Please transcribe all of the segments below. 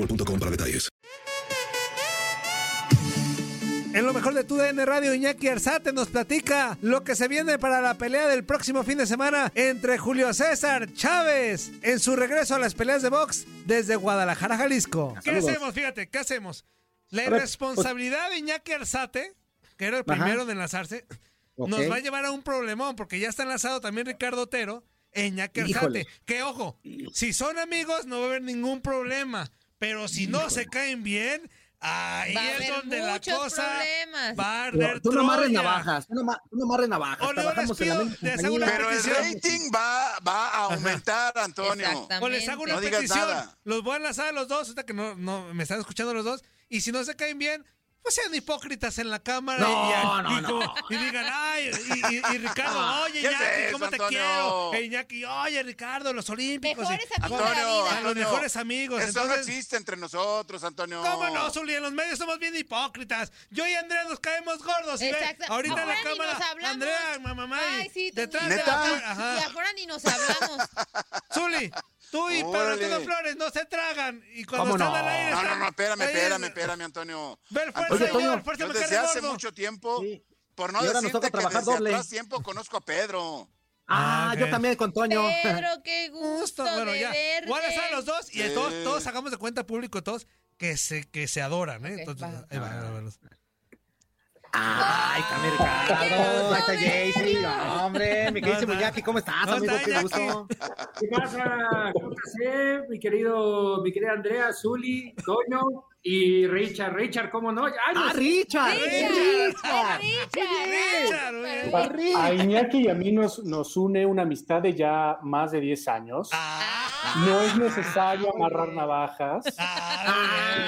boostmobile.com para detalles. En lo mejor de tu DN Radio, Iñaki Arzate nos platica lo que se viene para la pelea del próximo fin de semana entre Julio César Chávez en su regreso a las peleas de box desde Guadalajara, Jalisco. ¿Qué Saludos. hacemos? Fíjate, ¿qué hacemos? La irresponsabilidad de Iñaki Arzate, que era el Ajá. primero de enlazarse, Ok. nos va a llevar a un problemón porque ya está enlazado también Ricardo Otero e Iñaki Híjole. Arzate. Que ojo, si son amigos no va a haber ningún problema, pero si no se caen bien, ahí Va es donde la muchos cosa problemas. va a arder tú no amarres navajas, tú no, amarres navajas. O Trabajamos les en la pido- misma les hago una. Pero el rating va, va a aumentar, Antonio. O les hago una No petición. Los voy a enlazar a los dos, ahorita que no, no me están escuchando los dos. Y si no se caen bien, pues sean hipócritas en la cámara. No, y, no, y, no. digan, ay, y, y- y Ricardo, oye, ¿Qué es Iñaki, eso, ¿cómo te Antonio? quiero? E Iñaki, oye, Ricardo, los olímpicos. Mejores y- amigos de la Antonio, a los mejores amigos. Eso no Entonces, existe entre nosotros, Antonio. ¿Cómo no, Zuli? En los medios somos bien hipócritas. Yo y Andrea nos caemos gordos. ve, Exacto. ahorita en la cámara. Andrea, mamá, Ay, sí, detrás ni- de ¿Neta? la Ajá. Y afuera ni nos hablamos. Zuli, tú y Pedro. Antonio Flores no se tragan. Y cuando ¿Cómo están no? al aire. No, no, no, espérame, espérame, espérame, Antonio. Ver fuerza, señor, fuerza Yo me desde hace mucho tiempo, Sí. por no decirte que trabajar desde doble. atrás tiempo conozco a Pedro. Ah, Ah, yo también con Toño. Pedro, qué gusto, bueno, de ya. verte. Lanzar a los dos y Sí. todos, todos hagamos de cuenta público, todos que se, que se adoran, ¿eh? Ok, Entonces, va. ahí va, va, ahí también Ricardo. Ahí está Jaycee. No, hombre, mi querido está- Iñaki, ¿cómo estás, no, amigo? está Qué gusto. ¿Qué pasa? ¿Cómo estás, mi querido, mi querida Andrea, Zuli, Toño y Richard? Richard, ¿cómo no? Ah, no- Richard. Richard. Richard. A Iñaki y a mí nos, nos une una amistad de ya más de 10 años. Ah, No es necesario amarrar navajas. ah,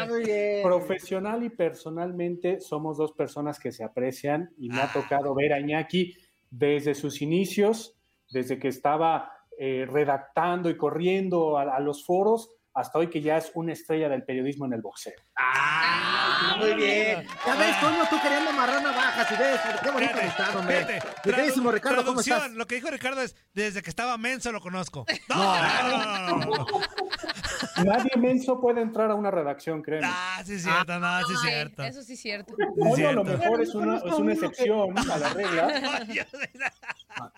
Ah, muy bien. Profesional y personalmente somos dos personas que se aprecian y me Ah. ha tocado ver a Iñaki desde sus inicios, desde que estaba eh, redactando y corriendo a, a los foros, hasta hoy que ya es una estrella del periodismo en el boxeo. Ah, muy bien. Ya ves, Toño, tú queriendo amarrar navajas y ves, qué bonito Fíjate, amistad, hombre. queridísimo Tradu- Ricardo, ¿cómo traducción, estás? Lo que dijo Ricardo es, desde que estaba menso lo conozco. No, no, no, no, no, no. Nadie menso puede entrar a una redacción, créeme. Ah, sí es cierto, no, sí es cierto. Eso sí es cierto. Toño a lo cierto. mejor es una, es una excepción a la regla. yo, soy una,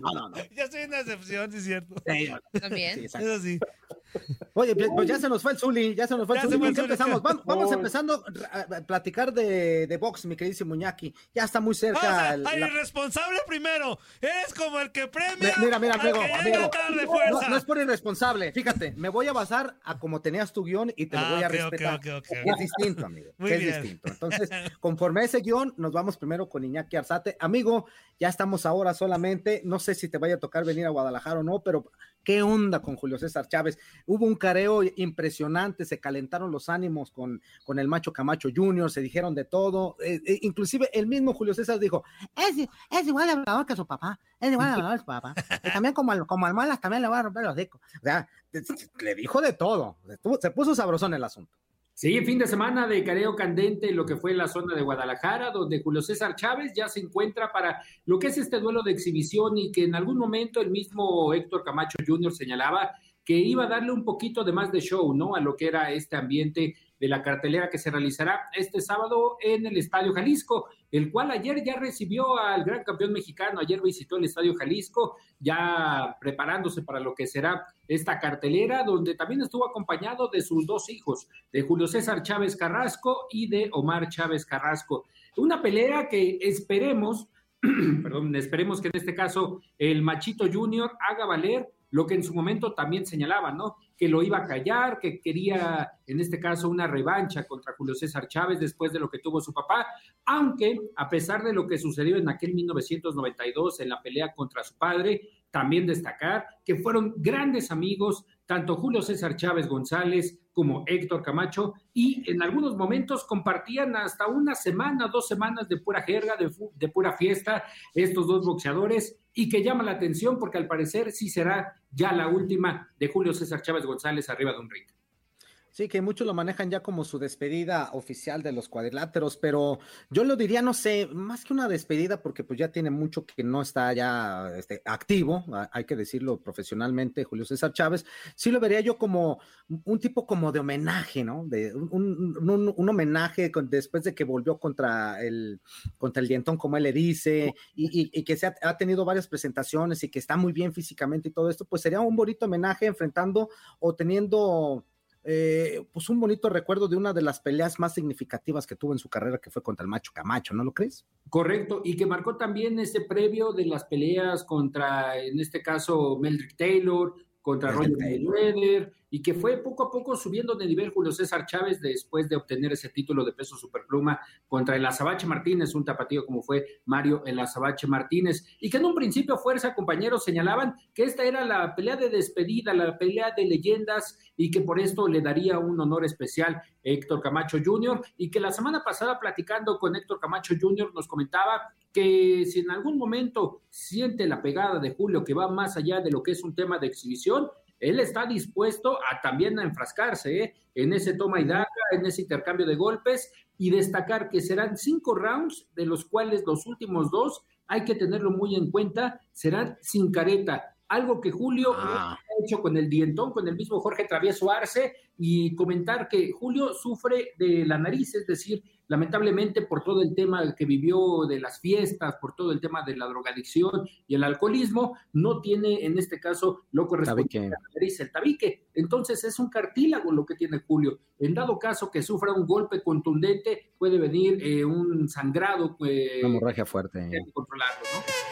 No, no, no. yo soy una excepción, sí es cierto. Sí. También. Sí, exacto. Eso sí. Oye, pues pues ya se nos fue el Zuli, ya se nos fue el Ya Zuli. fue ¿Con el qué Zuli. empezamos? Vamos, vamos empezando a, platicar de, de box, mi queridísimo Muñaki. Ya está muy cerca. Vamos a- el- al la- irresponsable primero. Eres como el que premia. Mi- Mira, mira, amigo, No, es por irresponsable. Fíjate, me voy a basar a como tenías tu guion y te lo Ah, voy a ok, ok, respetar. Es distinto, amigo. Muy es bien. distinto. Entonces, conforme a ese guion, nos vamos primero con Iñaki Arzate. Amigo, ya estamos ahora solamente. No sé si te vaya a tocar venir a Guadalajara o no, pero ¿qué onda con Julio César Chávez? Hubo un careo impresionante, se calentaron los ánimos con, con el macho Camacho Junior, se dijeron de todo. eh, inclusive el mismo Julio César dijo, es, igual de hablador que su papá, es igual de hablador que su papá. Y también como, al- como al Malas también le va a romper los discos. O sea, le dijo de todo. Se puso sabrosón el asunto. Sí, fin de semana de careo candente en lo que fue la zona de Guadalajara, donde Julio César Chávez ya se encuentra para lo que es este duelo de exhibición y que en algún momento el mismo Héctor Camacho Jr. señalaba que iba a darle un poquito de más de show, ¿no? A lo que era este ambiente de la cartelera que se realizará este sábado en el Estadio Jalisco, el cual ayer ya recibió al gran campeón mexicano, ayer visitó el Estadio Jalisco, ya preparándose para lo que será esta cartelera, donde también estuvo acompañado de sus dos hijos, de Julio César Chávez Carrasco y de Omar Chávez Carrasco. Una pelea que esperemos, perdón, esperemos que en este caso el Machito Junior haga valer lo que en su momento también señalaba, ¿no? Que lo iba a callar, que quería, en este caso, una revancha contra Julio César Chávez después de lo que tuvo su papá, aunque a pesar de lo que sucedió en aquel 1992 en la pelea contra su padre, también destacar que fueron grandes amigos, tanto Julio César Chávez González como Héctor Camacho, y en algunos momentos compartían hasta una semana, dos semanas de pura jerga, de, pura fiesta, estos dos boxeadores, y que llama la atención porque al parecer sí será ya la última de Julio César Chávez González arriba de un ring. Sí, que muchos lo manejan ya como su despedida oficial de los cuadriláteros, pero yo lo diría, no sé, más que una despedida, porque pues ya tiene mucho que no está ya este, activo, hay que decirlo profesionalmente, Julio César Chávez, sí lo vería yo como un tipo como de homenaje, ¿no? De un, un- un- un homenaje con- después de que volvió contra el, contra el dientón, como él le dice, y, y- y que se ha, ha tenido varias presentaciones y que está muy bien físicamente y todo esto, pues sería un bonito homenaje enfrentando o teniendo eh, pues un bonito recuerdo de una de las peleas más significativas que tuvo en su carrera, que fue contra el Macho Camacho, ¿no lo crees? Correcto, y que marcó también ese previo de las peleas contra, en este caso, Meldrick Taylor, contra Roger. Mayweather, y que fue poco a poco subiendo de nivel Julio César Chávez después de obtener ese título de peso superpluma contra el Azabache Martínez, un tapatío como fue Mario el Azabache Martínez, y que en un principio Fuerza, compañeros, señalaban que esta era la pelea de despedida, la pelea de leyendas, y que por esto le daría un honor especial a Héctor Camacho Jr., y que la semana pasada platicando con Héctor Camacho Jr. nos comentaba que si en algún momento siente la pegada de Julio que va más allá de lo que es un tema de exhibición, él está dispuesto a también a enfrascarse ¿eh? en ese toma y daca, en ese intercambio de golpes y destacar que serán cinco rounds, de los cuales los últimos dos, hay que tenerlo muy en cuenta, serán sin careta. Algo que Julio Ah. ha hecho con el dientón, con el mismo Jorge Travieso Arce, y comentar que Julio sufre de la nariz, es decir, lamentablemente por todo el tema que vivió de las fiestas, por todo el tema de la drogadicción y el alcoholismo, no tiene en este caso lo correspondiente Tabique. a la nariz, el tabique. Entonces es un cartílago lo que tiene Julio. En dado caso que sufra un golpe contundente, puede venir eh, un sangrado. eh, Una hemorragia fuerte. controlarlo, ¿no?